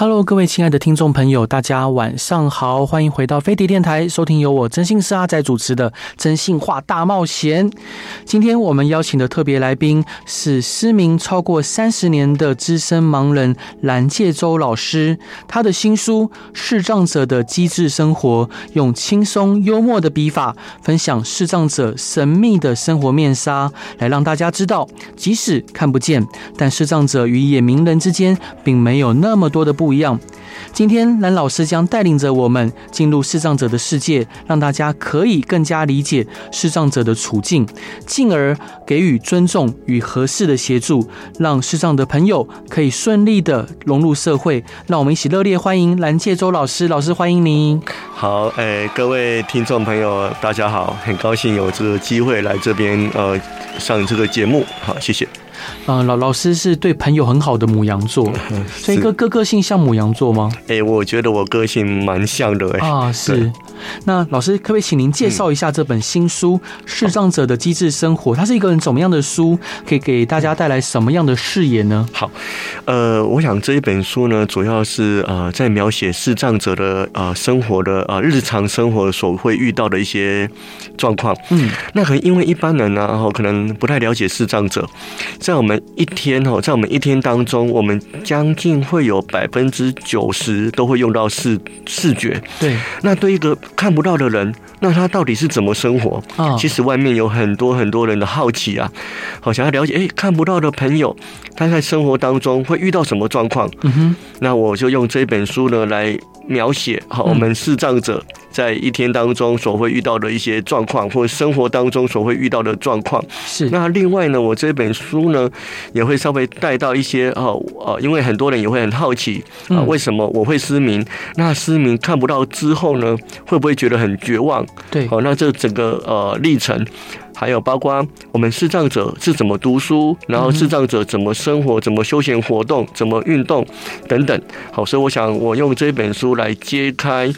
Hello，各位亲爱的听众朋友，大家晚上好，欢迎回到飞碟电台，收听由我真心师阿仔主持的《征信话大冒险》。今天我们邀请的特别来宾是失明超过三十年的资深盲人蓝介洲老师，他的新书《视障者的机智生活》，用轻松幽默的笔法分享视障者神秘的生活面纱，来让大家知道，即使看不见，但视障者与眼明人之间并没有那么多的不。不一样。今天蓝老师将带领着我们进入视障者的世界，让大家可以更加理解视障者的处境，进而给予尊重与合适的协助，让视障的朋友可以顺利的融入社会。让我们一起热烈欢迎蓝介周老师，老师欢迎您。好，哎、欸，各位听众朋友，大家好，很高兴有这个机会来这边呃上这个节目，好，谢谢。嗯，老老师是对朋友很好的母羊座，所以哥哥个性像母羊座吗？哎、欸，我觉得我个性蛮像的哎、欸。啊，是。那老师可不可以请您介绍一下这本新书《视障者的机智生活》？它是一个怎么样的书？可以给大家带来什么样的视野呢？好，呃，我想这一本书呢，主要是呃在描写视障者的呃生活的呃日常生活所会遇到的一些状况。嗯，那可能因为一般人呢、啊，可能不太了解视障者，在我们一天哦，在我们一天当中，我们将近会有百分之九十都会用到视视觉。对，那对一个看不到的人，那他到底是怎么生活？啊，其实外面有很多很多人的好奇啊，好想要了解。哎，看不到的朋友，他在生活当中会遇到什么状况？嗯哼，那我就用这本书呢来描写好我们视障者在一天当中所会遇到的一些状况，或者生活当中所会遇到的状况。是。那另外呢，我这本书呢也会稍微带到一些哦哦，因为很多人也会很好奇啊，为什么我会失明？那失明看不到之后呢，会不会觉得很绝望？对。好，那这整个呃历程。还有包括我们视障者是怎么读书，然后视障者怎么生活、怎么休闲活动、怎么运动等等。好，所以我想我用这本书来揭开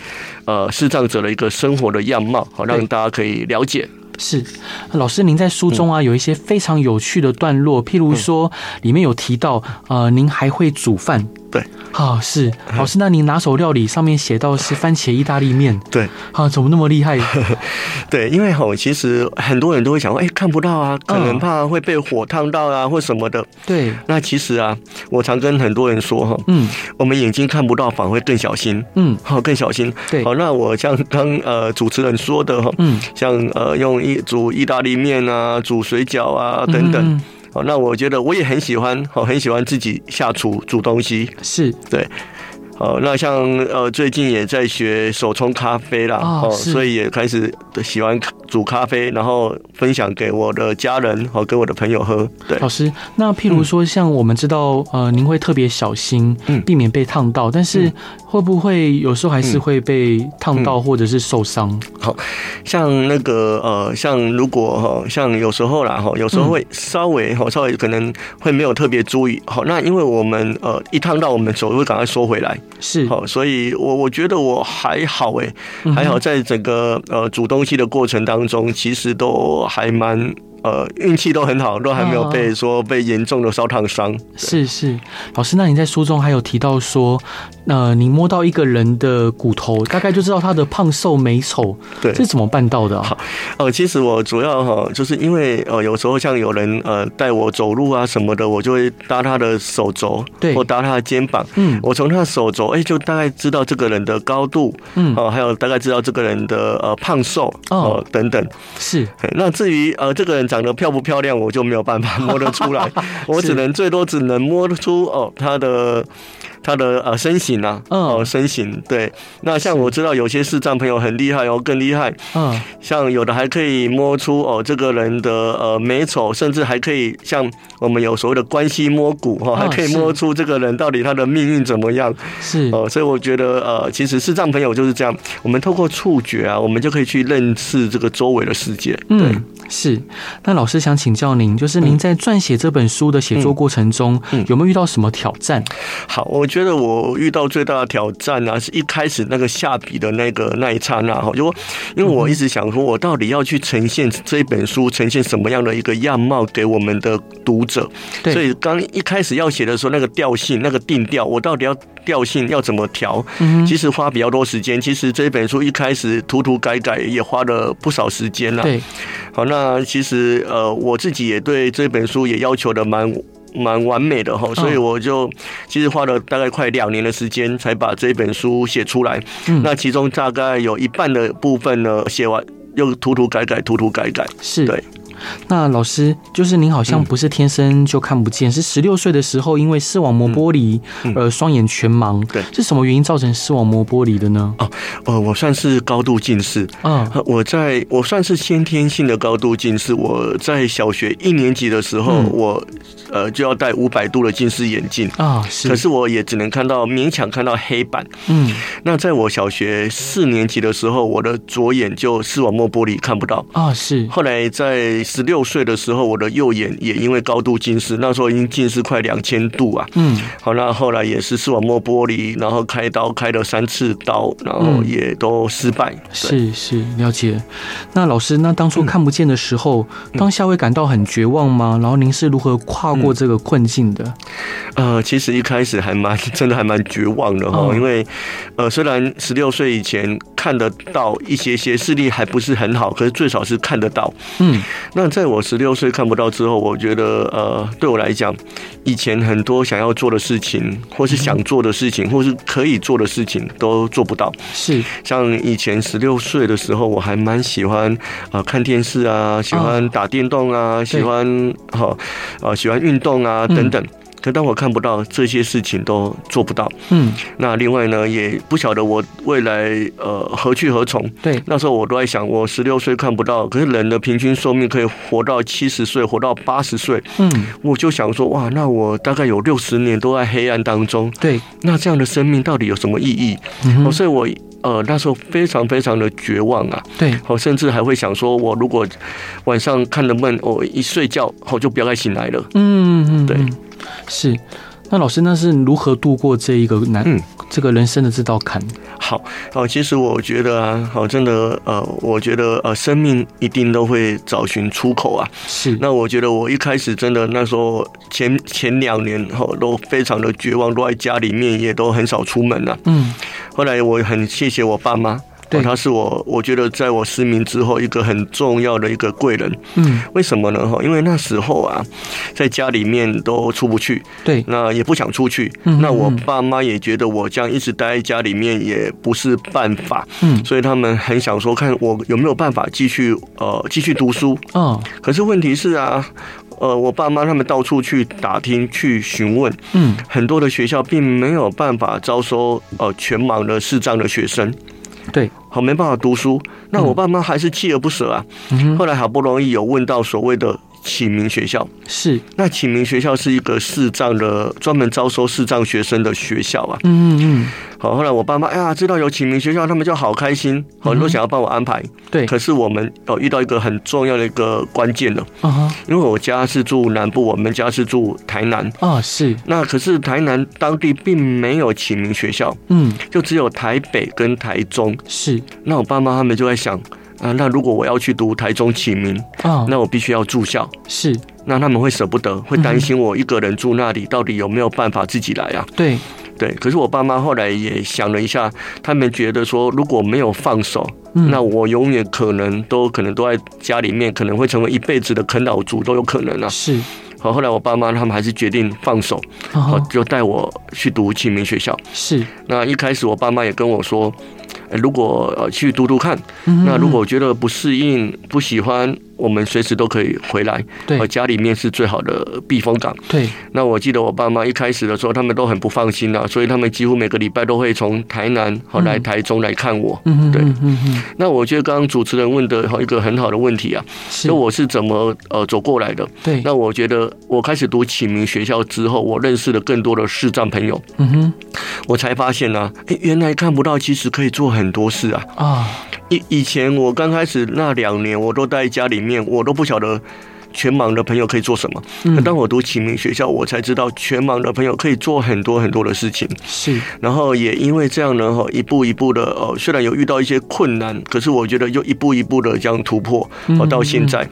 呃视障者的一个生活的样貌，好让大家可以了解。是，老师，您在书中啊有一些非常有趣的段落，譬如说里面有提到呃，您还会煮饭。对，好，是。老师，那您拿手料理上面写到是番茄意大利面，对，啊，怎么那么厉害？对，因为吼，其实很多人都会想说，哎，看不到啊，可能怕会被火烫到啊，或什么的。对，那其实啊，我常跟很多人说哈，嗯，我们眼睛看不到，反而会更小心，嗯，好，更小心。对，好，那我像刚呃主持人说的哈，嗯，像呃用一煮意大利面啊，煮水饺啊等等。好，那我觉得我也很喜欢，哦，很喜欢自己下厨煮东西，是对。好，那像呃最近也在学手冲咖啡啦，哦，所以也开始喜欢煮咖啡，然后分享给我的家人和给我的朋友喝。对，老师，那譬如说像我们知道，呃，您会特别小心，避免被烫到，但是。会不会有时候还是会被烫到或者是受伤？好像那个呃，像如果哈，像有时候啦哈，有时候会稍微哈，稍微可能会没有特别注意。好，那因为我们呃一烫到，我们手会赶快缩回来。是好，所以我我觉得我还好哎，还好在整个呃煮东西的过程当中，其实都还蛮。呃，运气都很好，都还没有被说被严重的烧烫伤。是是，老师，那你在书中还有提到说，呃，你摸到一个人的骨头，大概就知道他的胖瘦美丑。对，这是怎么办到的啊？好，呃，其实我主要哈，就是因为呃，有时候像有人呃带我走路啊什么的，我就会搭他的手肘，对，或搭他的肩膀。嗯，我从他的手肘，哎，就大概知道这个人的高度，嗯，哦，还有大概知道这个人的呃胖瘦，哦，等等。是，那至于呃这个人。长得漂不漂亮，我就没有办法 摸得出来，我只能最多只能摸得出哦他的。他的呃身形啊，哦身形。对，那像我知道有些视障朋友很厉害哦，更厉害，嗯，像有的还可以摸出哦这个人的呃美丑，甚至还可以像我们有所谓的关系摸骨哈，还可以摸出这个人到底他的命运怎么样，是。哦，所以我觉得呃其实视障朋友就是这样，我们透过触觉啊，我们就可以去认识这个周围的世界，对。嗯是，那老师想请教您，就是您在撰写这本书的写作过程中，有没有遇到什么挑战？好，我觉得我遇到最大的挑战呢，是一开始那个下笔的那个那一刹那哈，就因为我一直想说，我到底要去呈现这一本书，呈现什么样的一个样貌给我们的读者？所以刚一开始要写的时候，那个调性、那个定调，我到底要调性要怎么调？其实花比较多时间。其实这一本书一开始涂涂改改也花了不少时间了。对，好那。那其实呃，我自己也对这本书也要求的蛮蛮完美的哈，所以我就其实花了大概快两年的时间才把这本书写出来。那其中大概有一半的部分呢，写完又涂涂改改，涂涂改改，是对。那老师，就是您好像不是天生就看不见，嗯、是十六岁的时候因为视网膜剥离而双眼全盲。对，是什么原因造成视网膜剥离的呢？哦，呃，我算是高度近视。嗯，我在我算是先天性的高度近视。我在小学一年级的时候，嗯、我呃就要戴五百度的近视眼镜啊。是，可是我也只能看到勉强看到黑板。嗯，那在我小学四年级的时候，我的左眼就视网膜剥离看不到啊。是，后来在十六岁的时候，我的右眼也因为高度近视，那时候已经近视快两千度啊。嗯，好，那后来也是视网膜剥离，然后开刀开了三次刀，然后也都失败。嗯、是是，了解。那老师，那当初看不见的时候，嗯、当下会感到很绝望吗？然后您是如何跨过这个困境的？呃，其实一开始还蛮真的还蛮绝望的哈，哦、因为呃，虽然十六岁以前看得到一些些视力还不是很好，可是最少是看得到。嗯，那。在我十六岁看不到之后，我觉得呃，对我来讲，以前很多想要做的事情，或是想做的事情，或是可以做的事情，都做不到。是像以前十六岁的时候，我还蛮喜欢啊、呃、看电视啊，喜欢打电动啊，喜欢哈啊喜欢运动啊等等。可当我看不到这些事情都做不到，嗯，那另外呢，也不晓得我未来呃何去何从。对，那时候我都在想，我十六岁看不到，可是人的平均寿命可以活到七十岁，活到八十岁，嗯，我就想说，哇，那我大概有六十年都在黑暗当中。对，那这样的生命到底有什么意义？嗯，所以我呃那时候非常非常的绝望啊。对，我甚至还会想说，我如果晚上看了梦，我一睡觉我就不要再醒来了。嗯嗯，对。是，那老师那是如何度过这一个难，嗯，这个人生的这道坎？好，好，其实我觉得啊，好，真的，呃，我觉得呃，生命一定都会找寻出口啊。是，那我觉得我一开始真的那时候前前两年哈都非常的绝望，都在家里面也都很少出门了。嗯，后来我很谢谢我爸妈。对，他是我，我觉得在我失明之后一个很重要的一个贵人。嗯，为什么呢？哈，因为那时候啊，在家里面都出不去，对，那也不想出去。嗯，那我爸妈也觉得我这样一直待在家里面也不是办法。嗯，所以他们很想说，看我有没有办法继续呃继续读书。哦，可是问题是啊，呃，我爸妈他们到处去打听去询问，嗯，很多的学校并没有办法招收呃全盲的视障的学生。对。好，没办法读书，那我爸妈还是锲而不舍啊。后来好不容易有问到所谓的。启明学校是，那启明学校是一个视障的专门招收视障学生的学校啊。嗯嗯嗯。好，后来我爸妈哎呀知道有启明学校，他们就好开心，很多想要帮我安排。对。可是我们哦遇到一个很重要的一个关键了。啊哈。因为我家是住南部，我们家是住台南。啊是。那可是台南当地并没有启明学校。嗯。就只有台北跟台中。是。那我爸妈他们就在想。啊，那如果我要去读台中启明，啊，那我必须要住校，是，那他们会舍不得，会担心我一个人住那里，到底有没有办法自己来啊？对，对。可是我爸妈后来也想了一下，他们觉得说，如果没有放手，那我永远可能都可能都在家里面，可能会成为一辈子的啃老族都有可能啊。是。好，后来我爸妈他们还是决定放手，好，就带我去读启明学校。是。那一开始我爸妈也跟我说。如果呃去读读看，那如果觉得不适应、不喜欢，我们随时都可以回来，对，家里面是最好的避风港。对，那我记得我爸妈一开始的时候，他们都很不放心啊，所以他们几乎每个礼拜都会从台南好来台中来看我。嗯，对，嗯嗯。那我觉得刚刚主持人问的一个很好的问题啊，就我是怎么呃走过来的？对，那我觉得我开始读启明学校之后，我认识了更多的视障朋友。嗯哼，我才发现呢、啊，哎，原来看不到其实可以做很多事啊。啊，以以前我刚开始那两年，我都在家里面，我都不晓得。全盲的朋友可以做什么？那当我读启明学校，我才知道全盲的朋友可以做很多很多的事情。是，然后也因为这样呢，哈，一步一步的，哦，虽然有遇到一些困难，可是我觉得又一步一步的这样突破，哦，到现在。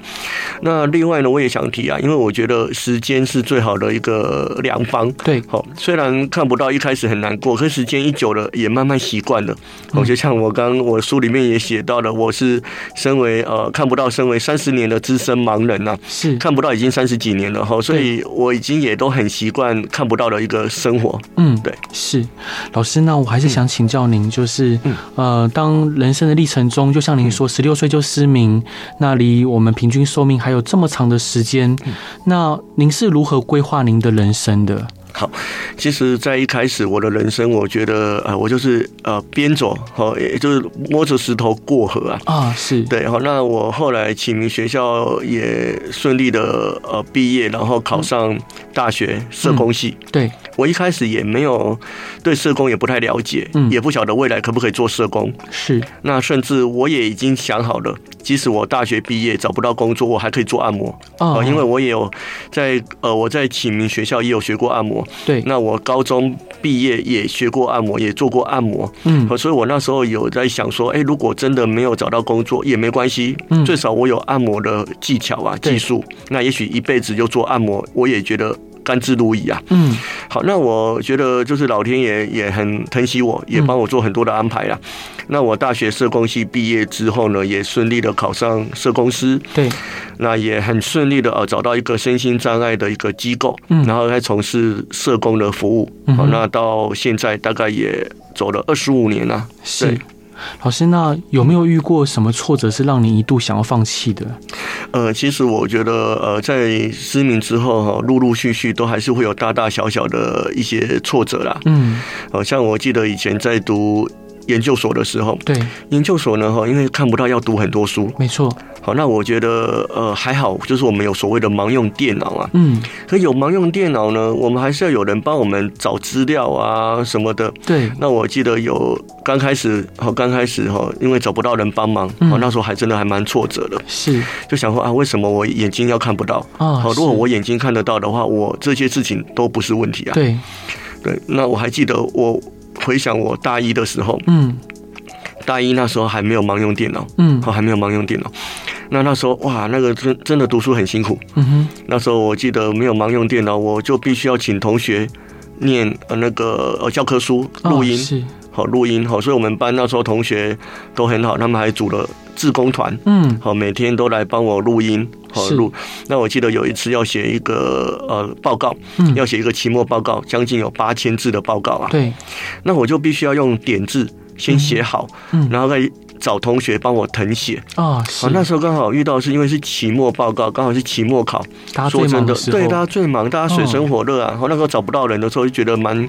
那另外呢，我也想提啊，因为我觉得时间是最好的一个良方。对，好，虽然看不到，一开始很难过，可是时间一久了，也慢慢习惯了。哦，就像我刚我书里面也写到了，我是身为呃看不到，身为三十年的资深盲人呐。是。看不到已经三十几年了哈，所以我已经也都很习惯看不到的一个生活。嗯，对，是。老师，那我还是想请教您，就是呃，当人生的历程中，就像您说，十六岁就失明，那离我们平均寿命还有这么长的时间，那您是如何规划您的人生的？好，其实，在一开始我的人生，我觉得呃，我就是呃边走，好，也就是摸着石头过河啊。啊，是对。好，那我后来启明学校也顺利的呃毕业，然后考上大学社工系。嗯、对，我一开始也没有对社工也不太了解，嗯，也不晓得未来可不可以做社工。是。那甚至我也已经想好了，即使我大学毕业找不到工作，我还可以做按摩。哦。因为我也有在呃我在启明学校也有学过按摩。对，那我高中毕业也学过按摩，也做过按摩，嗯，所以我那时候有在想说，哎，如果真的没有找到工作也没关系，嗯，最少我有按摩的技巧啊，技术，那也许一辈子就做按摩，我也觉得。甘之如饴啊，嗯，好，那我觉得就是老天爷也很疼惜我，也帮我做很多的安排啦。那我大学社工系毕业之后呢，也顺利的考上社工师，对，那也很顺利的呃找到一个身心障碍的一个机构，嗯，然后来从事社工的服务，好，那到现在大概也走了二十五年了，是。老师，那有没有遇过什么挫折是让你一度想要放弃的？呃，其实我觉得，呃，在失明之后哈，陆陆续续都还是会有大大小小的一些挫折啦。嗯，好像我记得以前在读研究所的时候，对，研究所呢哈，因为看不到要读很多书，没错。好，那我觉得呃还好，就是我们有所谓的盲用电脑啊，嗯，可有盲用电脑呢，我们还是要有人帮我们找资料啊什么的。对，那我记得有刚开始，好刚开始哈，因为找不到人帮忙，嗯，那时候还真的还蛮挫折的。是，就想说啊，为什么我眼睛要看不到啊？好，如果我眼睛看得到的话，我这些事情都不是问题啊。对，对，那我还记得我回想我大一的时候，嗯。大一那时候还没有盲用电脑，嗯，还没有盲用电脑。那那时候哇，那个真真的读书很辛苦。嗯哼，那时候我记得没有盲用电脑，我就必须要请同学念呃那个呃教科书录音，是好录音好。所以我们班那时候同学都很好，他们还组了志工团，嗯，好每天都来帮我录音，好录。那我记得有一次要写一个呃报告，嗯，要写一个期末报告，将近有八千字的报告啊。对，那我就必须要用点字。先写好，嗯，然后再找同学帮我誊写啊。好，那时候刚好遇到是因为是期末报告，刚好是期末考，说真的，对，大家最忙，大家水深火热啊。然后那时候找不到人的时候，就觉得蛮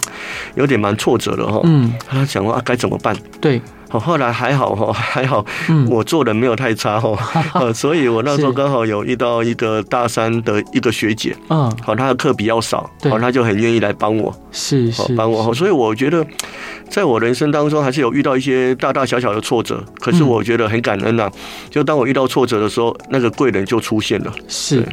有点蛮挫折的哈。嗯，他想说啊，该怎么办？对。好，后来还好哈，还好，我做的没有太差哈，所以我那时候刚好有遇到一个大三的一个学姐，嗯，好，她的课比较少，好，她就很愿意来帮我，是是帮我，所以我觉得，在我人生当中还是有遇到一些大大小小的挫折，可是我觉得很感恩呐，就当我遇到挫折的时候，那个贵人就出现了。是，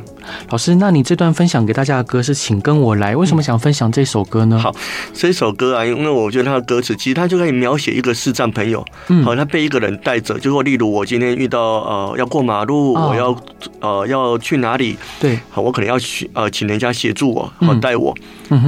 老师，那你这段分享给大家的歌是《请跟我来》，为什么想分享这首歌呢？好，这首歌啊，因为我觉得它的歌词其实它就可以描写一个视障朋友。嗯，好，他被一个人带着，就说，例如我今天遇到呃要过马路，我要呃要去哪里？对，好，我可能要去呃请人家协助我，好带我。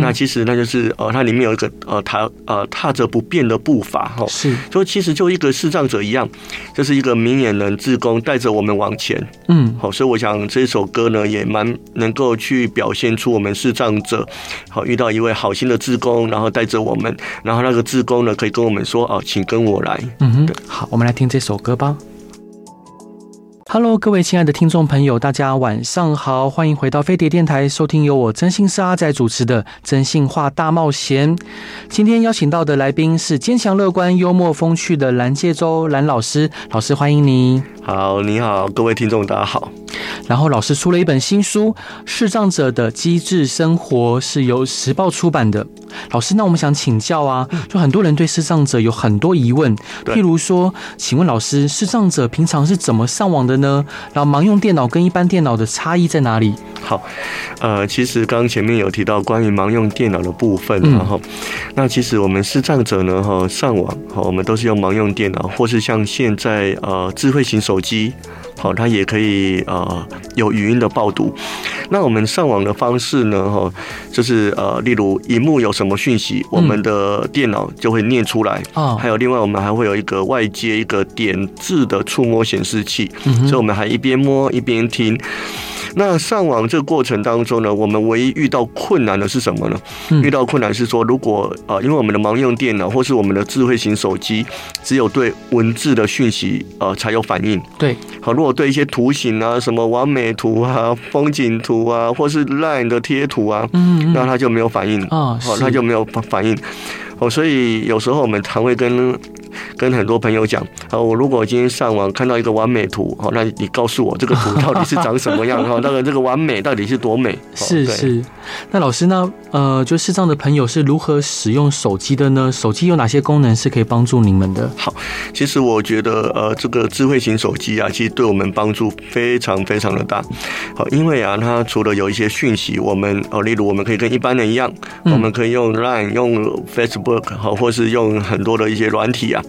那其实那就是呃它里面有一个呃踏呃踏着不变的步伐哈，是，就其实就一个视障者一样，就是一个明眼人志工带着我们往前。嗯，好，所以我想这首歌呢也蛮能够去表现出我们视障者好遇到一位好心的志工，然后带着我们，然后那个志工呢可以跟我们说哦，请跟我来。嗯哼，好，我们来听这首歌吧。Hello，各位亲爱的听众朋友，大家晚上好，欢迎回到飞碟电台，收听由我真心是阿仔主持的《真心话大冒险》。今天邀请到的来宾是坚强乐观、幽默风趣的蓝介洲蓝老师，老师欢迎你。好，你好，各位听众大家好。然后老师出了一本新书《视障者的机智生活》，是由时报出版的。老师，那我们想请教啊，就很多人对视障者有很多疑问，譬如说，请问老师，视障者平常是怎么上网的呢？然后盲用电脑跟一般电脑的差异在哪里？好，呃，其实刚刚前面有提到关于盲用电脑的部分，然后，那其实我们视障者呢，哈，上网，哈，我们都是用盲用电脑，或是像现在呃智慧型手机。好，它也可以呃有语音的报读。那我们上网的方式呢？哈，就是呃，例如荧幕有什么讯息，我们的电脑就会念出来。啊，还有另外，我们还会有一个外接一个点字的触摸显示器，所以我们还一边摸一边听。那上网这个过程当中呢，我们唯一遇到困难的是什么呢？遇到困难是说，如果呃，因为我们的盲用电脑或是我们的智慧型手机，只有对文字的讯息呃才有反应。对，好，如果对一些图形啊，什么完美图啊、风景图啊，或是 LINE 的贴图啊，嗯，那它就没有反应啊，好，它就没有反应。哦，所以有时候我们常会跟。跟很多朋友讲，啊，我如果今天上网看到一个完美图，好，那你告诉我这个图 到底是长什么样？哈，那个这个完美到底是多美？是是。那老师呢？呃，就视障的朋友是如何使用手机的呢？手机有哪些功能是可以帮助你们的？好，其实我觉得，呃，这个智慧型手机啊，其实对我们帮助非常非常的大。好，因为啊，它除了有一些讯息，我们哦，例如我们可以跟一般人一样，我们可以用 Line、用 Facebook，好，或是用很多的一些软体啊。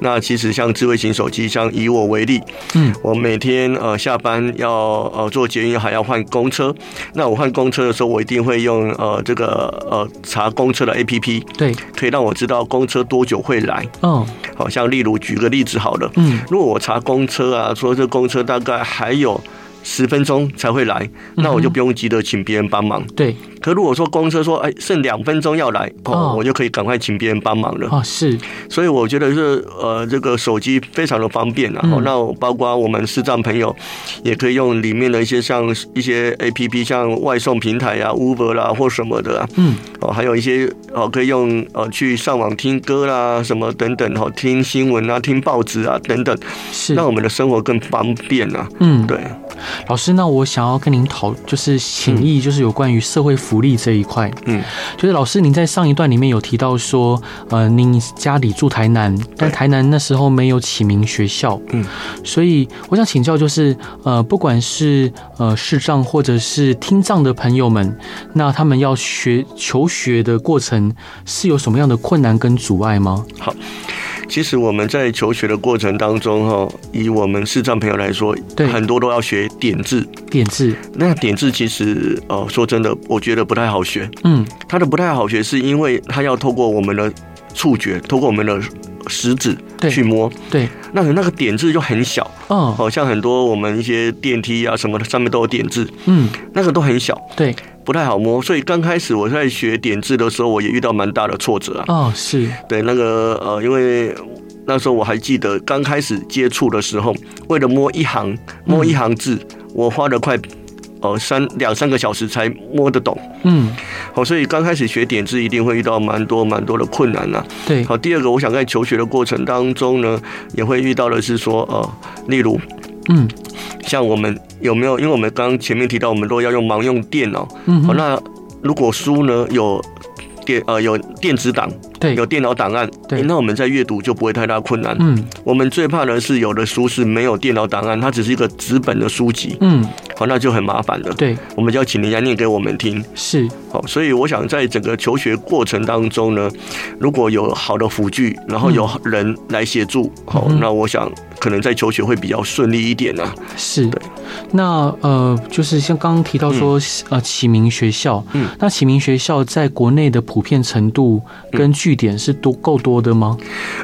那其实像智慧型手机，像以我为例，嗯，我每天呃下班要呃坐捷运还要换公车，那我换公车的时候，我一定会用呃这个呃查公车的 APP，对，可以让我知道公车多久会来。嗯，好像例如举个例子好了，嗯，如果我查公车啊，说这公车大概还有十分钟才会来，那我就不用急着请别人帮忙。对。可如果说公车说，哎，剩两分钟要来哦，我就可以赶快请别人帮忙了。哦，是，所以我觉得是呃，这个手机非常的方便，然后那包括我们视障朋友也可以用里面的一些像一些 APP，像外送平台啊、Uber 啦或什么的，啊嗯，哦，还有一些哦可以用呃去上网听歌啦什么等等，哈，听新闻啊、听报纸啊等等，是让我们的生活更方便啊。嗯，对。老师，那我想要跟您讨，就是请意，就是有关于社会福利这一块。嗯，就是老师您在上一段里面有提到说，呃，您家里住台南，但台南那时候没有启明学校。嗯，所以我想请教，就是呃，不管是呃视障或者是听障的朋友们，那他们要学求学的过程是有什么样的困难跟阻碍吗？好。其实我们在求学的过程当中，哈，以我们视障朋友来说，对，很多都要学点字。点字，那点字其实，哦，说真的，我觉得不太好学。嗯，它的不太好学，是因为它要透过我们的触觉，透过我们的食指去摸。对，那那个点字就很小。哦，好像很多我们一些电梯啊什么的上面都有点字。嗯，那个都很小。对。不太好摸，所以刚开始我在学点字的时候，我也遇到蛮大的挫折啊。哦，是对那个呃，因为那时候我还记得刚开始接触的时候，为了摸一行摸一行字，嗯、我花了快呃三两三个小时才摸得懂。嗯，好，所以刚开始学点字一定会遇到蛮多蛮多的困难呐、啊。对，好，第二个我想在求学的过程当中呢，也会遇到的是说呃，例如。嗯，像我们有没有？因为我们刚刚前面提到，我们都要用盲用电脑。嗯，好，那如果书呢有电呃有电子档，对，有电脑档案，对，那我们在阅读就不会太大困难。嗯，我们最怕的是有的书是没有电脑档案，它只是一个纸本的书籍。嗯，好，那就很麻烦了。对，我们就要请人家念给我们听。是，好，所以我想在整个求学过程当中呢，如果有好的辅具，然后有人来协助，好，那我想。可能在求学会比较顺利一点呢、啊。是。的，那呃，就是像刚刚提到说，呃，启明学校，嗯，那启明学校在国内的普遍程度跟据点是多够多的吗？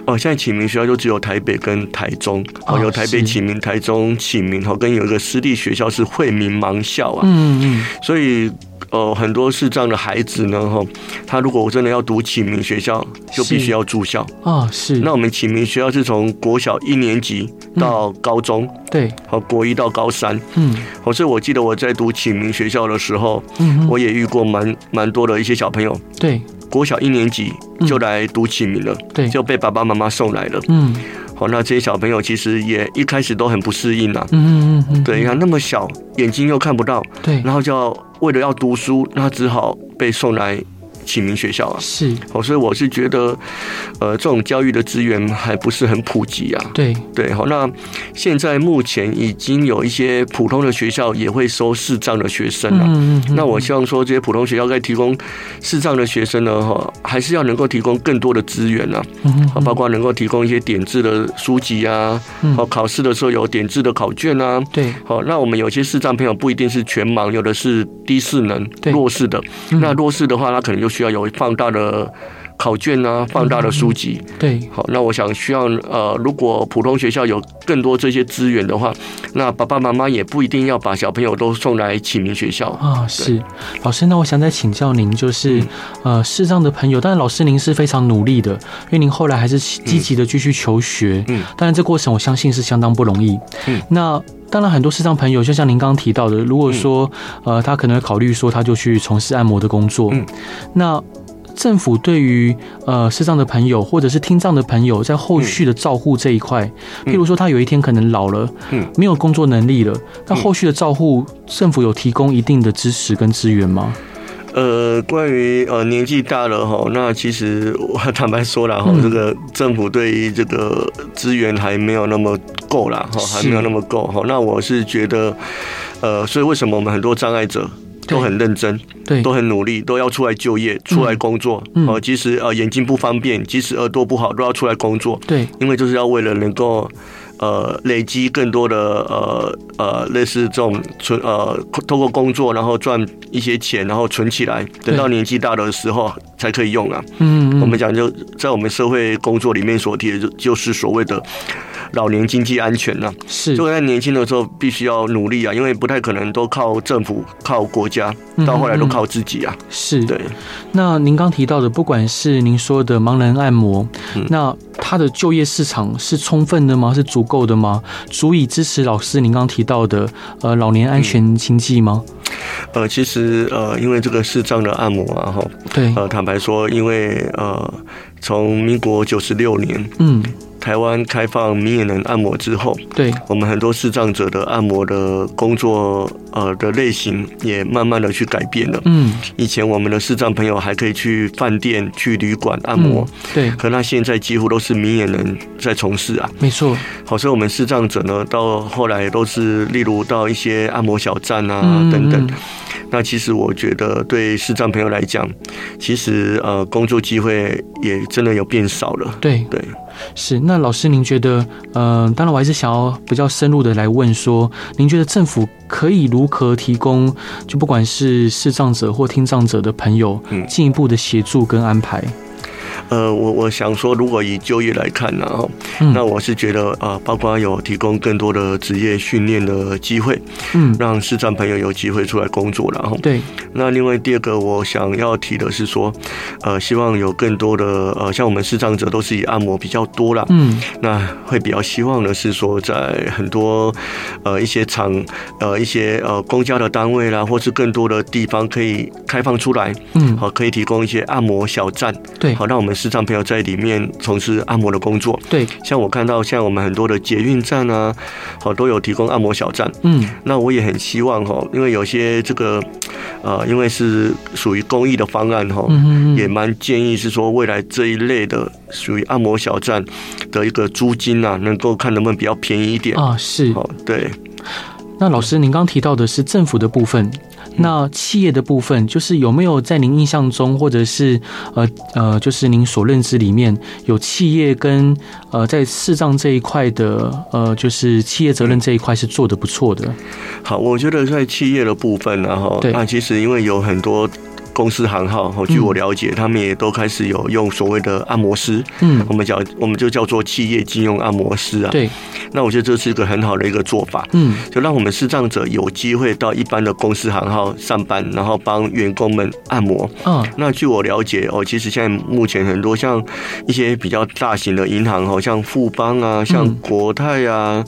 哦，现在启明学校就只有台北跟台中，哦，有台北启明、台中启明，哦，跟有一个私立学校是惠民盲校啊，嗯嗯，所以。呃，很多视障的孩子呢，哈，他如果真的要读启明学校，就必须要住校。啊。是。那我们启明学校是从国小一年级到高中，嗯、对，和，国一到高三，嗯，好，所以我记得我在读启明学校的时候，嗯，我也遇过蛮蛮多的一些小朋友，对，国小一年级就来读启明了，对，就被爸爸妈妈送来了，嗯。好，那这些小朋友其实也一开始都很不适应呐。嗯嗯嗯，对，你看那么小，眼睛又看不到，对，然后就要为了要读书，他只好被送来。启明学校啊，是哦，所以我是觉得，呃，这种教育的资源还不是很普及啊。对对，好，那现在目前已经有一些普通的学校也会收视障的学生了。嗯嗯。那我希望说，这些普通学校在提供视障的学生呢，哈，还是要能够提供更多的资源啊。嗯嗯。包括能够提供一些点字的书籍啊，好，考试的时候有点字的考卷啊。对。好，那我们有些视障朋友不一定是全盲，有的是低视能、弱视的。那弱视的话，他可能就需要有放大的考卷啊，放大的书籍。对，好，那我想需要呃，如果普通学校有更多这些资源的话，那爸爸妈妈也不一定要把小朋友都送来启明学校啊。是，老师，那我想再请教您，就是呃，视障的朋友，但是老师您是非常努力的，因为您后来还是积极的继续求学。嗯，当然这过程我相信是相当不容易。嗯，那当然很多视障朋友，就像您刚刚提到的，如果说呃，他可能会考虑说他就去从事按摩的工作。嗯，那。政府对于呃视障的朋友或者是听障的朋友，在后续的照护这一块，譬如说他有一天可能老了，嗯，没有工作能力了，那后续的照护，政府有提供一定的支持跟资源吗？呃，关于呃年纪大了哈，那其实我 坦白说了哈，这个政府对于这个资源还没有那么够啦，哈，还没有那么够哈。那我是觉得，呃，所以为什么我们很多障碍者？都很认真，对，都很努力，都要出来就业，出来工作。嗯，呃，即使呃眼睛不方便，即使耳朵不好，都要出来工作。对，因为就是要为了能够呃累积更多的呃呃类似这种存呃通过工作，然后赚一些钱，然后存起来，等到年纪大的时候才可以用啊。嗯，我们讲就在我们社会工作里面所提的，就就是所谓的。老年经济安全呢？是，就在年轻的时候必须要努力啊，因为不太可能都靠政府、靠国家，到后来都靠自己啊。是对。那您刚提到的，不管是您说的盲人按摩，那它的就业市场是充分的吗？是足够的吗？足以支持老师您刚提到的呃老年安全经济吗？呃，其实呃，因为这个视障的按摩啊，哈，对，呃，坦白说，因为呃，从民国九十六年，嗯。台湾开放明眼人按摩之后，对我们很多视障者的按摩的工作，呃的类型也慢慢的去改变了。嗯，以前我们的视障朋友还可以去饭店、去旅馆按摩，嗯、对，可那现在几乎都是明眼人在从事啊。没错，好，所以我们视障者呢，到后来都是例如到一些按摩小站啊等等。嗯那其实我觉得，对视障朋友来讲，其实呃，工作机会也真的有变少了。对对，是。那老师，您觉得，呃，当然我还是想要比较深入的来问说，您觉得政府可以如何提供，就不管是视障者或听障者的朋友，进一步的协助跟安排？呃，我我想说，如果以就业来看呢，哈，那我是觉得啊，包括有提供更多的职业训练的机会，嗯，让视障朋友有机会出来工作，然后对。那另外第二个，我想要提的是说，呃，希望有更多的呃，像我们视障者都是以按摩比较多啦，嗯，那会比较希望的是说，在很多呃一些厂呃一些呃公家的单位啦，或是更多的地方可以开放出来，嗯，好，可以提供一些按摩小站，对，好，让我们。视障朋友在里面从事按摩的工作，对，像我看到像我们很多的捷运站啊，好都有提供按摩小站，嗯，那我也很希望哈，因为有些这个呃，因为是属于公益的方案哈，嗯，也蛮建议是说未来这一类的属于按摩小站的一个租金啊，能够看能不能比较便宜一点。啊，是，好，对。那老师，您刚提到的是政府的部分。那企业的部分，就是有没有在您印象中，或者是呃呃，就是您所认知里面有企业跟呃在视障这一块的呃，就是企业责任这一块是做得不错的。好，我觉得在企业的部分呢，哈，对啊，其实因为有很多。公司行号，据我了解，他们也都开始有用所谓的按摩师，嗯，我们叫我们就叫做企业金用按摩师啊。对，那我觉得这是一个很好的一个做法，嗯，就让我们视障者有机会到一般的公司行号上班，然后帮员工们按摩。嗯，那据我了解哦，其实现在目前很多像一些比较大型的银行，好像富邦啊，像国泰啊。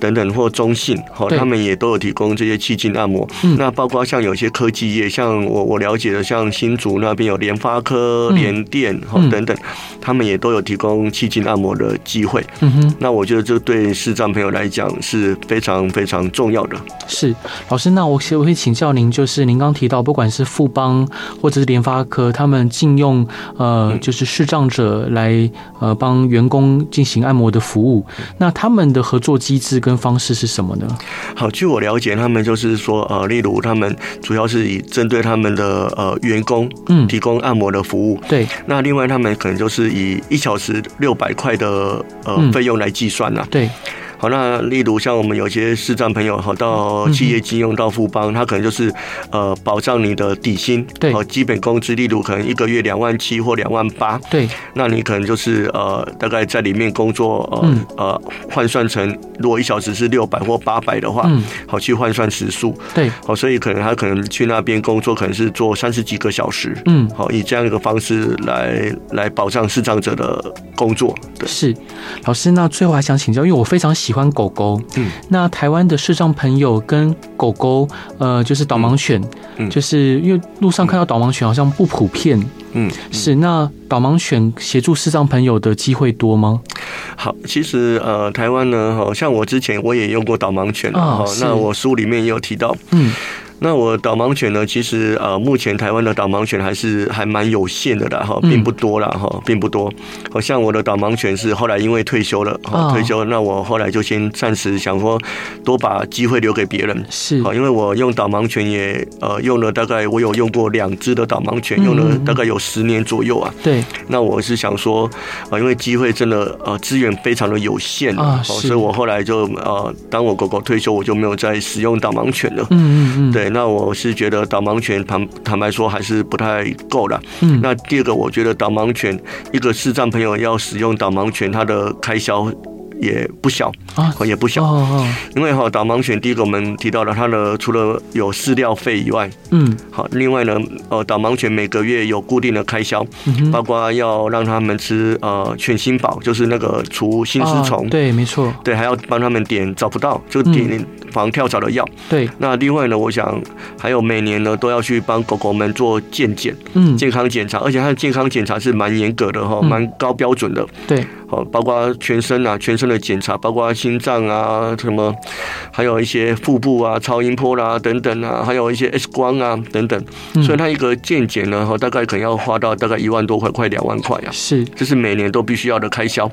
等等或中信，好，他们也都有提供这些气境按摩。嗯，那包括像有些科技业，像我我了解的，像新竹那边有联发科、联电，好等等，他们也都有提供气筋按摩的机会。嗯哼，那我觉得这对视障朋友来讲是非常非常重要的。是老师，那我我会请教您，就是您刚提到，不管是富邦或者是联发科，他们禁用呃，就是视障者来呃帮员工进行按摩的服务，那他们的合作机制跟方式是什么呢？好，据我了解，他们就是说，呃，例如他们主要是以针对他们的呃员工，嗯，提供按摩的服务。对，那另外他们可能就是以一小时六百块的呃费用来计算啦。对。好，那例如像我们有些视障朋友，好到企业金融到富邦，他可能就是呃保障你的底薪，对，好基本工资，例如可能一个月两万七或两万八，对，那你可能就是呃大概在里面工作，呃呃换算成如果一小时是六百或八百的话，好去换算时数，对，好，所以可能他可能去那边工作，可能是做三十几个小时，嗯，好以这样一个方式来来保障视障者的工作，对，是。老师，那最后还想请教，因为我非常喜欢狗狗，嗯，那台湾的视障朋友跟狗狗，呃，就是导盲犬，嗯，就是因为路上看到导盲犬好像不普遍，嗯，是那导盲犬协助视障朋友的机会多吗？好，其实呃，台湾呢，好像我之前我也用过导盲犬啊，那我书里面也有提到，嗯。那我导盲犬呢？其实呃，目前台湾的导盲犬还是还蛮有限的啦，哈，并不多啦，哈，并不多。好像我的导盲犬是后来因为退休了，退休，那我后来就先暂时想说，多把机会留给别人。是，好，因为我用导盲犬也呃用了大概，我有用过两只的导盲犬，用了大概有十年左右啊。对。那我是想说，啊，因为机会真的呃资源非常的有限啊，所以我后来就呃，当我狗狗退休，我就没有再使用导盲犬了。嗯嗯嗯。对。那我是觉得导盲犬坦坦白说还是不太够的。嗯，那第二个，我觉得导盲犬一个视障朋友要使用导盲犬，它的开销。也不小啊，也不小，因为哈导盲犬第一个我们提到了它的除了有饲料费以外，嗯，好，另外呢，呃，导盲犬每个月有固定的开销，包括要让他们吃呃犬心宝，就是那个除心丝虫，对，没错，对，还要帮他们点找不到就点防跳蚤的药，对。那另外呢，我想还有每年呢都要去帮狗狗们做健检，嗯，健康检查，而且它的健康检查是蛮严格的哈，蛮高标准的，对。好，包括全身啊，全身的检查，包括心脏啊，什么，还有一些腹部啊，超音波啦、啊、等等啊，还有一些 X 光啊等等。所以它一个健检呢，哈，大概可能要花到大概一万多块，快两万块啊。是，这是每年都必须要的开销。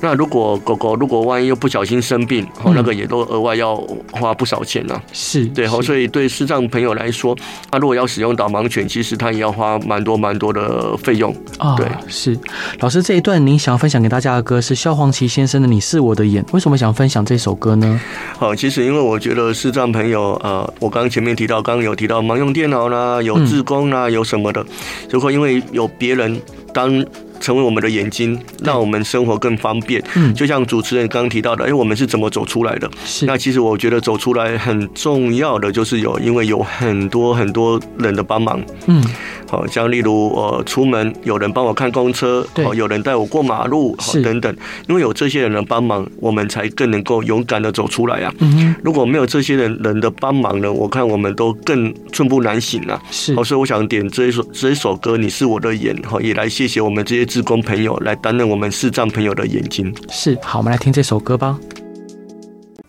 那如果狗狗如果万一又不小心生病，哦，那个也都额外要花不少钱呢、啊。是对，好，所以对视障朋友来说，他如果要使用导盲犬，其实他也要花蛮多蛮多的费用。啊，对，是。老师这一段您想要分享给大家。的歌是萧煌奇先生的《你是我的眼》，为什么想分享这首歌呢？好，其实因为我觉得视障朋友，呃，我刚前面提到，刚刚有提到盲用电脑啦，有自工啦，有什么的，如果因为有别人当。成为我们的眼睛，让我们生活更方便。嗯，就像主持人刚刚提到的，哎，我们是怎么走出来的？是。那其实我觉得走出来很重要的就是有，因为有很多很多人的帮忙。嗯，好，像例如呃出门有人帮我看公车，对，有人带我过马路，好，等等。因为有这些人的帮忙，我们才更能够勇敢的走出来啊。嗯，如果没有这些人人的帮忙呢，我看我们都更寸步难行啊。是。好，所以我想点这一首这一首歌，你是我的眼，好，也来谢谢我们这些。志工朋友来担任我们视障朋友的眼睛，是。好，我们来听这首歌吧。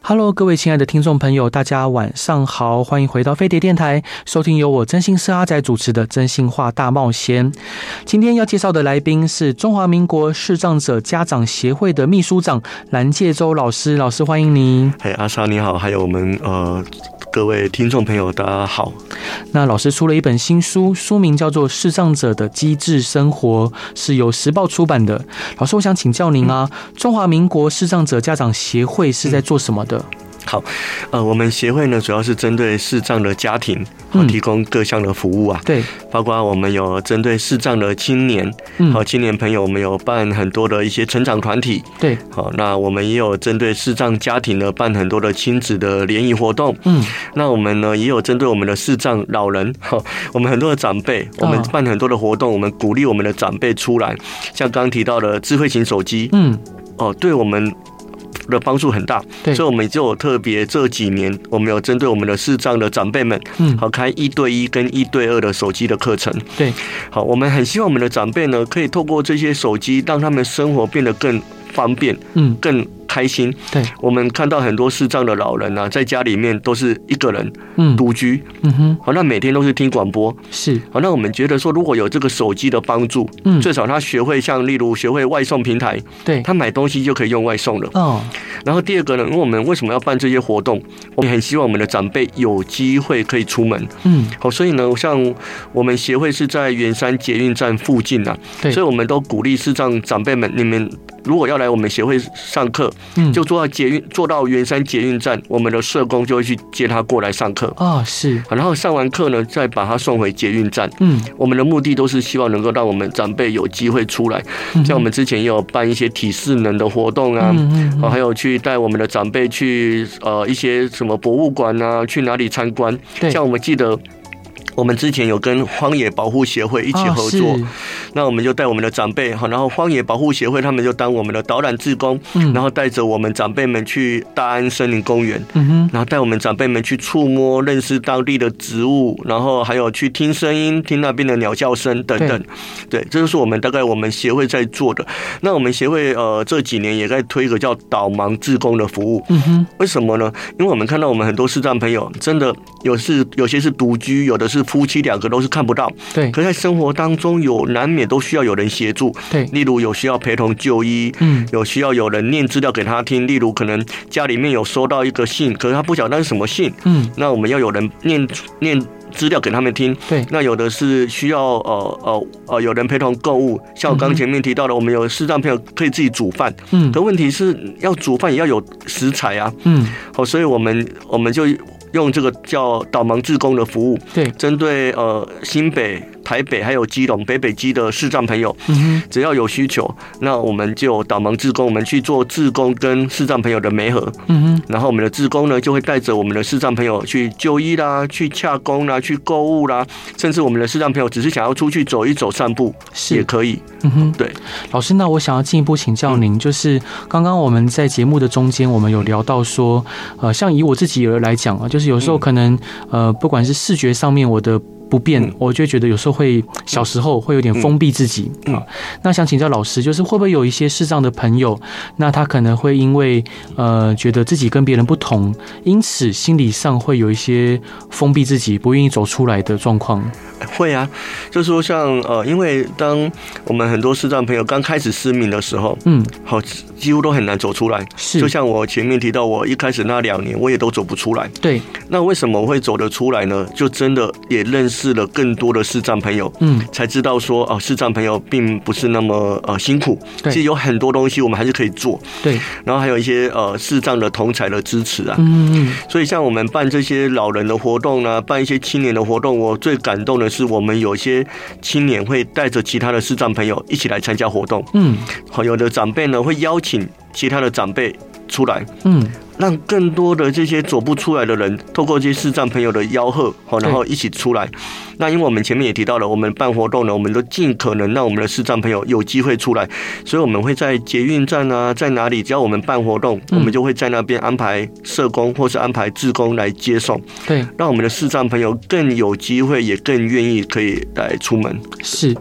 Hello，各位亲爱的听众朋友，大家晚上好，欢迎回到飞碟电台，收听由我真心是阿仔主持的《真心话大冒险》。今天要介绍的来宾是中华民国视障者家长协会的秘书长蓝介洲老师，老师欢迎您。嘿，阿莎你好，还有我们呃。各位听众朋友，大家好。那老师出了一本新书，书名叫做《视障者的机智生活》，是由时报出版的。老师，我想请教您啊，中华民国视障者家长协会是在做什么的？好，呃，我们协会呢，主要是针对视障的家庭，好提供各项的服务啊。对，包括我们有针对视障的青年，好青年朋友，我们有办很多的一些成长团体。对，好，那我们也有针对视障家庭呢，办很多的亲子的联谊活动。嗯，那我们呢，也有针对我们的视障老人，哈，我们很多的长辈，我们办很多的活动，我们鼓励我们的长辈出来，像刚刚提到的智慧型手机，嗯，哦，对我们。的帮助很大，对，所以我们就有特别这几年，我们有针对我们的视障的长辈们，嗯，好开一对一跟一对二的手机的课程，对，好，我们很希望我们的长辈呢，可以透过这些手机，让他们生活变得更方便，嗯，更。开心，对，我们看到很多视障的老人啊，在家里面都是一个人，嗯，独居，嗯哼，好，那每天都是听广播，是，好，那我们觉得说，如果有这个手机的帮助，嗯，最少他学会像例如学会外送平台，对，他买东西就可以用外送了，哦，然后第二个呢，因为我们为什么要办这些活动？我们很希望我们的长辈有机会可以出门，嗯，好，所以呢，像我们协会是在圆山捷运站附近啊，对，所以我们都鼓励视障长辈们，你们如果要来我们协会上课。嗯，就坐到捷运，坐到圆山捷运站，我们的社工就会去接他过来上课。啊，是。然后上完课呢，再把他送回捷运站。嗯，我们的目的都是希望能够让我们长辈有机会出来。像我们之前也有办一些体适能的活动啊，哦，还有去带我们的长辈去呃一些什么博物馆啊，去哪里参观。对，像我们记得。我们之前有跟荒野保护协会一起合作，哦、那我们就带我们的长辈哈，然后荒野保护协会他们就当我们的导览志工，嗯、然后带着我们长辈们去大安森林公园，然后带我们长辈们去触摸、认识当地的植物，然后还有去听声音、听那边的鸟叫声等等。对，对，这就是我们大概我们协会在做的。那我们协会呃这几年也在推一个叫导盲志工的服务。嗯哼，为什么呢？因为我们看到我们很多视障朋友真的有是有些是独居，有的是。夫妻两个都是看不到，对，可在生活当中有难免都需要有人协助，对，例如有需要陪同就医，嗯，有需要有人念资料给他听，例如可能家里面有收到一个信，可是他不晓得那是什么信，嗯，那我们要有人念念资料给他们听，对，那有的是需要呃呃呃有人陪同购物，像我刚前面提到的，我们有视障朋友可以自己煮饭，嗯，可问题是要煮饭也要有食材啊，嗯，好，所以我们我们就。用这个叫导盲志工的服务，对，针对呃新北。台北还有基隆、北北基的视障朋友，只要有需求，那我们就导盲志工，我们去做志工跟视障朋友的媒合，嗯哼，然后我们的志工呢就会带着我们的视障朋友去就医啦、去洽工啦、去购物啦，甚至我们的视障朋友只是想要出去走一走、散步，是。也可以，嗯哼，对。老师，那我想要进一步请教您，就是刚刚我们在节目的中间，我们有聊到说，呃，像以我自己而来讲啊，就是有时候可能，呃，不管是视觉上面我的。不变，我就觉得有时候会小时候会有点封闭自己啊。那想请教老师，就是会不会有一些视障的朋友，那他可能会因为呃觉得自己跟别人不同，因此心理上会有一些封闭自己，不愿意走出来的状况？会啊，就是说像呃，因为当我们很多视障朋友刚开始失明的时候，嗯，好，几乎都很难走出来。是，就像我前面提到，我一开始那两年，我也都走不出来。对，那为什么我会走得出来呢？就真的也认识了更多的视障朋友，嗯，才知道说哦，视障朋友并不是那么呃辛苦。其实有很多东西我们还是可以做。对，然后还有一些呃视障的同才的支持啊。嗯嗯。所以像我们办这些老人的活动呢，办一些青年的活动，我最感动的。是我们有些青年会带着其他的视障朋友一起来参加活动，嗯，好，有的长辈呢会邀请其他的长辈出来，嗯。让更多的这些走不出来的人，透过这些视障朋友的吆喝，好，然后一起出来。那因为我们前面也提到了，我们办活动呢，我们都尽可能让我们的视障朋友有机会出来，所以我们会在捷运站啊，在哪里，只要我们办活动，我们就会在那边安排社工或是安排志工来接送，对，让我们的视障朋友更有机会，也更愿意可以来出门。是，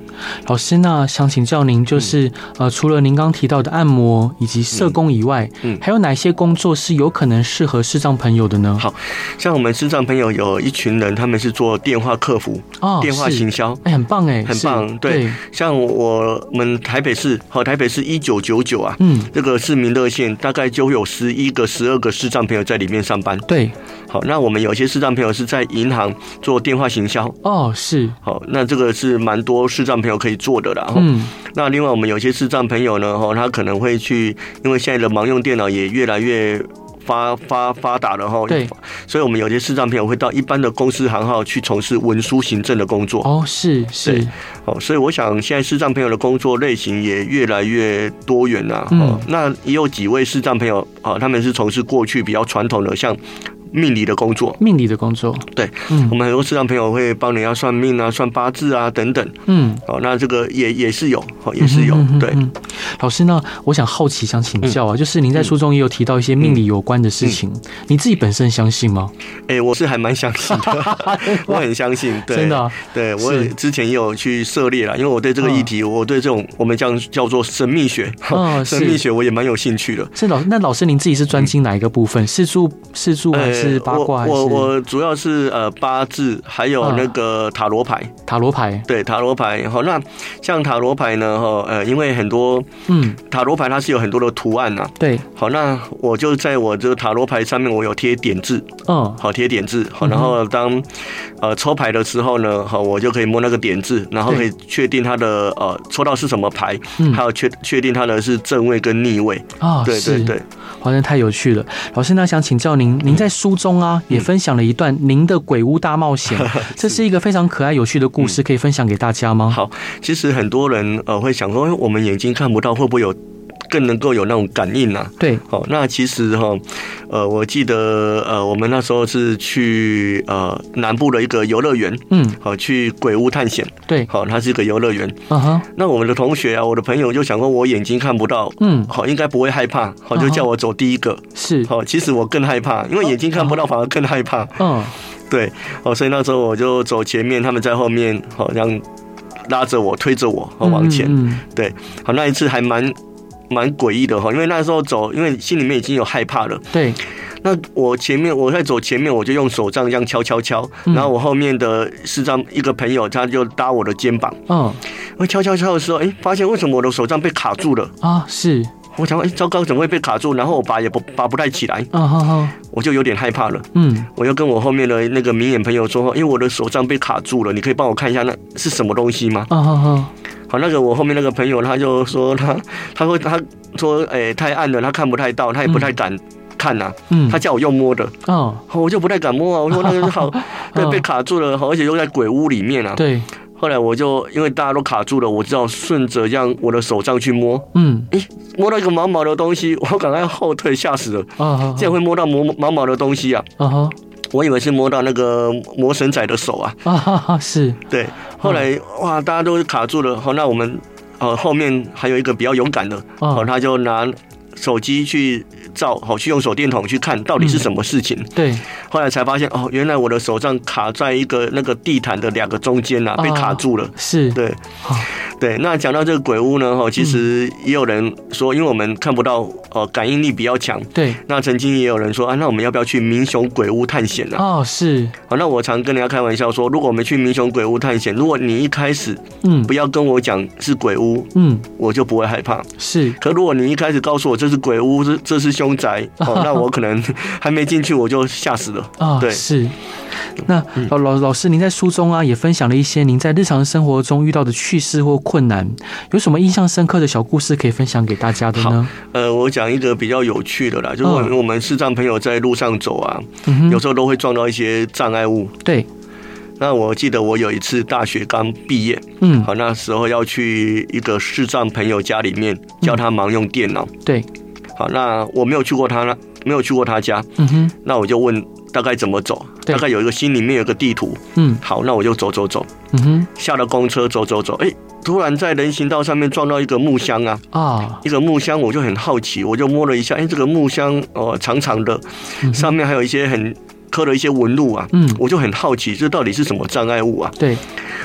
老师，那想请教您，就是呃，除了您刚提到的按摩以及社工以外，嗯，还有哪些工作是有有可能适合视障朋友的呢？好像我们视障朋友有一群人，他们是做电话客服、哦、电话行销，哎，很棒哎，很棒。对，对像我们台北市，好，台北市一九九九啊，嗯，这个市民热线大概就有十一个、十二个视障朋友在里面上班。对，好，那我们有些视障朋友是在银行做电话行销。哦，是，好，那这个是蛮多视障朋友可以做的啦。嗯，那另外我们有些视障朋友呢，哈，他可能会去，因为现在的盲用电脑也越来越。发发发达了哈。对，所以我们有些视障朋友会到一般的公司行号去从事文书行政的工作。哦，是是。哦，所以我想现在视障朋友的工作类型也越来越多元了。嗯，那也有几位视障朋友啊，他们是从事过去比较传统的像。命理的工作，命理的工作，对，嗯，我们很多市场朋友会帮人家算命啊，算八字啊等等，嗯，哦，那这个也也是有，哦，也是有，对。老师呢，我想好奇想请教啊，就是您在书中也有提到一些命理有关的事情，你自己本身相信吗？哎，我是还蛮相信的，我很相信，对，真的，对我之前也有去涉猎了，因为我对这个议题，我对这种我们叫叫做神秘学，神秘学我也蛮有兴趣的。是老，那老师您自己是专精哪一个部分？四柱、四柱还是？是八卦，我我主要是呃八字，还有那个塔罗牌，塔罗牌，对塔罗牌。好，那像塔罗牌呢，哈，呃，因为很多，嗯，塔罗牌它是有很多的图案呐，对。好，那我就在我这个塔罗牌上面，我有贴点字，嗯，好贴点字，好，然后当呃抽牌的时候呢，好，我就可以摸那个点字，然后可以确定它的呃抽到是什么牌，还有确确定它的是正位跟逆位啊，对对对，好像太有趣了。老师，那想请教您，您在书中啊，也分享了一段您的鬼屋大冒险，这是一个非常可爱有趣的故事，可以分享给大家吗？好，其实很多人呃会想说，我们眼睛看不到，会不会有？更能够有那种感应呐、啊，对，好，那其实哈，呃，我记得呃，我们那时候是去呃南部的一个游乐园，嗯，好，去鬼屋探险，对，好，它是一个游乐园，嗯哼，那我们的同学啊，我的朋友就想说，我眼睛看不到，嗯，好，应该不会害怕，好，就叫我走第一个，是，好，其实我更害怕，因为眼睛看不到，反而更害怕，嗯，对，哦，所以那时候我就走前面，他们在后面，好像拉着我，推着我，好往前，嗯对，好，那一次还蛮。蛮诡异的哈，因为那时候走，因为心里面已经有害怕了。对，那我前面我在走前面，我就用手杖这样敲敲敲，然后我后面的视障一个朋友他就搭我的肩膀。嗯，我敲敲敲的时候，哎，发现为什么我的手杖被卡住了啊？是，我想，哎，糟糕，怎么会被卡住？然后我拔也不拔不太起来。啊哈哈，我就有点害怕了。嗯，我又跟我后面的那个明眼朋友说，因为我的手杖被卡住了，你可以帮我看一下那是什么东西吗？嗯哼哼。好，那个我后面那个朋友他就说他他说他说哎、欸、太暗了，他看不太到，他也不太敢看呐、啊。嗯，他叫我用摸的。哦，我就不太敢摸啊。我说 那个好，对，被卡住了，而且又在鬼屋里面啊。对。后来我就因为大家都卡住了，我只好顺着让我的手杖去摸。嗯。哎，摸到一个毛毛的东西，我赶快后退，吓死了。啊。竟然会摸到毛毛毛的东西啊。啊哈。我以为是摸到那个魔神仔的手啊！啊哈哈，是对。后来哇，大家都卡住了。好，那我们呃后面还有一个比较勇敢的，好，他就拿手机去照，好，去用手电筒去看到底是什么事情。对。后来才发现哦，原来我的手杖卡在一个那个地毯的两个中间呐，被卡住了。是。对。对，那讲到这个鬼屋呢，哈，其实也有人说，因为我们看不到，呃，感应力比较强。对。那曾经也有人说，啊，那我们要不要去民雄鬼屋探险呢？哦，是。好，那我常跟人家开玩笑说，如果我们去民雄鬼屋探险，如果你一开始，嗯，不要跟我讲是鬼屋，嗯，我就不会害怕。是。可如果你一开始告诉我这是鬼屋，这这是凶宅，哦，那我可能还没进去我就吓死了。啊，对，是。那老老老师，您在书中啊也分享了一些您在日常生活中遇到的趣事或困难，有什么印象深刻的小故事可以分享给大家的呢？呃，我讲一个比较有趣的啦，就是我们我们视障朋友在路上走啊，嗯、有时候都会撞到一些障碍物。对。那我记得我有一次大学刚毕业，嗯，好，那时候要去一个视障朋友家里面教他忙用电脑。对。好，那我没有去过他那，没有去过他家。嗯哼。那我就问大概怎么走？大概有一个心里面有个地图。嗯。好，那我就走走走。嗯哼。下了公车走走走，哎。突然在人行道上面撞到一个木箱啊！啊，一个木箱，我就很好奇，我就摸了一下，哎，这个木箱哦，长长的，上面还有一些很刻了一些纹路啊，嗯，我就很好奇，这到底是什么障碍物啊？对，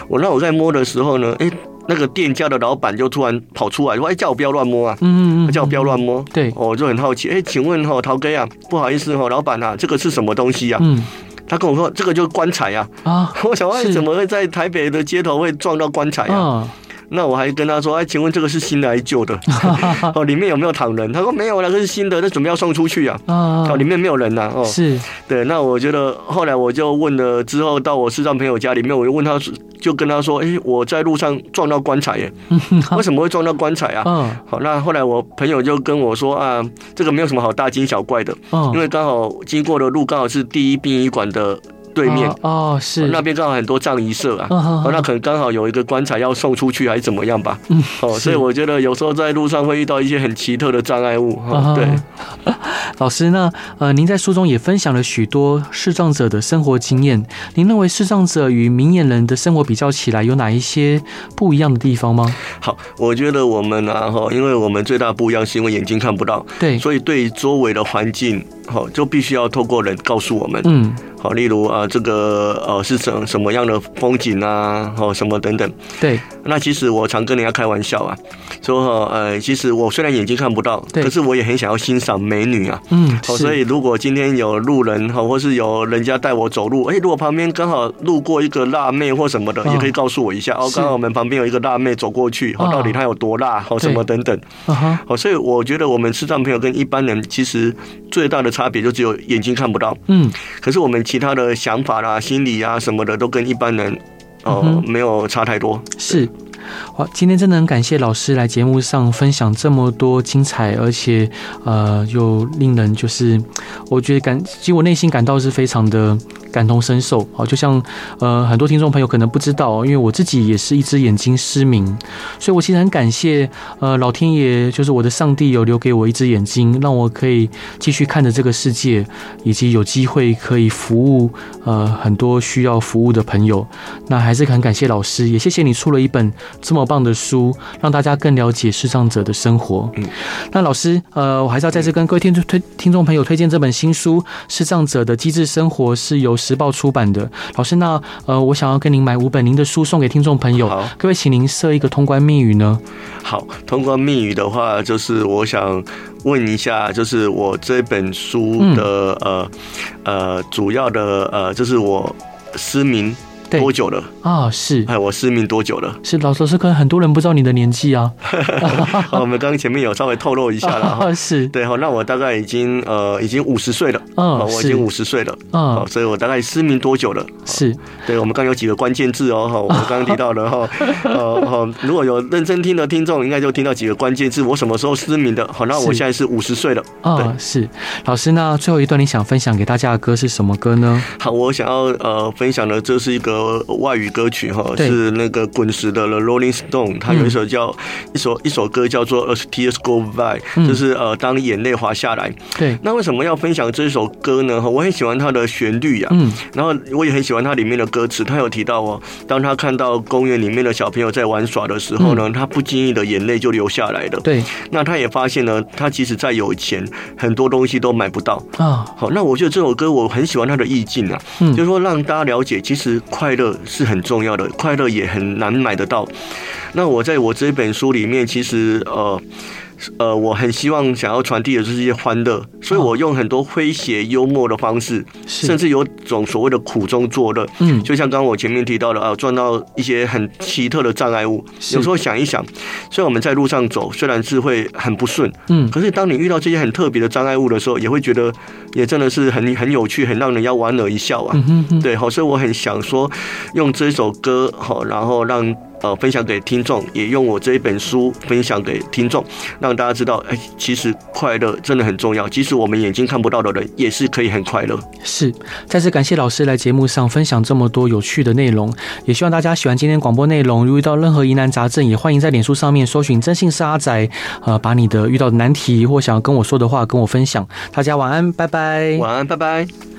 我那我在摸的时候呢，哎，那个店家的老板就突然跑出来说，哎，叫我不要乱摸啊，嗯嗯，叫我不要乱摸，对，我就很好奇，哎，请问哈，陶哥啊，不好意思哈，老板啊，这个是什么东西啊？嗯，他跟我说，这个就是棺材啊，啊，我想问，怎么会在台北的街头会撞到棺材啊？那我还跟他说：“哎，请问这个是新的还是旧的？哦，里面有没有躺人？”他说：“没有，那个是新的，那准备要送出去啊。”哦，里面没有人呐。哦，是对。那我觉得后来我就问了，之后到我视障朋友家里面，我就问他，就跟他说：“哎，我在路上撞到棺材耶，为什么会撞到棺材啊？”嗯，好，那后来我朋友就跟我说：“啊，这个没有什么好大惊小怪的，因为刚好经过的路刚好是第一殡仪馆的。”对面哦，是那边刚好很多葬仪社啊，哦，那可能刚好有一个棺材要送出去还是怎么样吧？嗯，哦，所以我觉得有时候在路上会遇到一些很奇特的障碍物。对，老师，那呃，您在书中也分享了许多视障者的生活经验。您认为视障者与明眼人的生活比较起来，有哪一些不一样的地方吗？好，我觉得我们啊，哈，因为我们最大不一样是因为眼睛看不到，对，所以对周围的环境，好，就必须要透过人告诉我们，嗯。好，例如啊，这个呃是什什么样的风景啊，哦什么等等。对，那其实我常跟人家开玩笑啊，说呃，其实我虽然眼睛看不到，可是我也很想要欣赏美女啊。嗯，好，所以如果今天有路人哈，或是有人家带我走路，哎，如果旁边刚好路过一个辣妹或什么的，也可以告诉我一下哦。刚好我们旁边有一个辣妹走过去，哦，到底她有多辣，哦什么等等。好，所以我觉得我们视障朋友跟一般人其实最大的差别就只有眼睛看不到。嗯，可是我们。其他的想法啦、心理啊什么的，都跟一般人哦、呃、没有差太多。是，好，今天真的很感谢老师来节目上分享这么多精彩，而且呃又令人就是我觉得感，其实我内心感到是非常的。感同身受，好，就像呃很多听众朋友可能不知道，因为我自己也是一只眼睛失明，所以我其实很感谢呃老天爷，就是我的上帝有留给我一只眼睛，让我可以继续看着这个世界，以及有机会可以服务呃很多需要服务的朋友。那还是很感谢老师，也谢谢你出了一本这么棒的书，让大家更了解视障者的生活。嗯，那老师呃，我还是要再次跟各位听众推听众朋友推荐这本新书《视障者的机智生活》，是由时报出版的。老师，那呃，我想要跟您买五本您的书送给听众朋友，可不可以请您设一个通关密语呢？好，通关密语的话，就是我想问一下，就是我这本书的、嗯、呃呃主要的呃，就是我失明。多久了啊？是哎，我失明多久了？是老师，是可能很多人不知道你的年纪啊。我们刚刚前面有稍微透露一下了，是对哈。那我大概已经呃已经五十岁了，嗯，我已经五十岁了，嗯，所以我大概失明多久了？是对，我们刚有几个关键字哦，哈，我们刚刚提到了哈，呃，如果有认真听的听众，应该就听到几个关键字。我什么时候失明的？好，那我现在是五十岁了。啊，是老师，那最后一段你想分享给大家的歌是什么歌呢？好，我想要呃分享的这是一个。呃，外语歌曲哈，是那个滚石的 The Rolling Stone，它有一首叫一首一首歌叫做 As Tears Go By，就是呃，当眼泪滑下来。对，那为什么要分享这首歌呢？哈我很喜欢它的旋律呀，嗯，然后我也很喜欢它里面的歌词。他有提到哦，当他看到公园里面的小朋友在玩耍的时候呢，他不经意的眼泪就流下来了。对，那他也发现呢，他即使再有钱，很多东西都买不到啊。好，那我觉得这首歌我很喜欢它的意境啊，就是说让大家了解，其实快。快乐是很重要的，快乐也很难买得到。那我在我这本书里面，其实呃。呃，我很希望想要传递的就是一些欢乐，所以我用很多诙谐幽默的方式，甚至有种所谓的苦中作乐。嗯，就像刚刚我前面提到的啊，撞到一些很奇特的障碍物，有时候想一想，虽然我们在路上走，虽然是会很不顺，嗯，可是当你遇到这些很特别的障碍物的时候，也会觉得也真的是很很有趣，很让人要莞尔一笑啊。对，好，所以我很想说，用这首歌好，然后让。呃，分享给听众，也用我这一本书分享给听众，让大家知道，哎，其实快乐真的很重要。即使我们眼睛看不到的人，也是可以很快乐。是，再次感谢老师来节目上分享这么多有趣的内容，也希望大家喜欢今天广播内容。如遇到任何疑难杂症，也欢迎在脸书上面搜寻“真信是阿仔”，呃，把你的遇到的难题或想要跟我说的话跟我分享。大家晚安，拜拜。晚安，拜拜。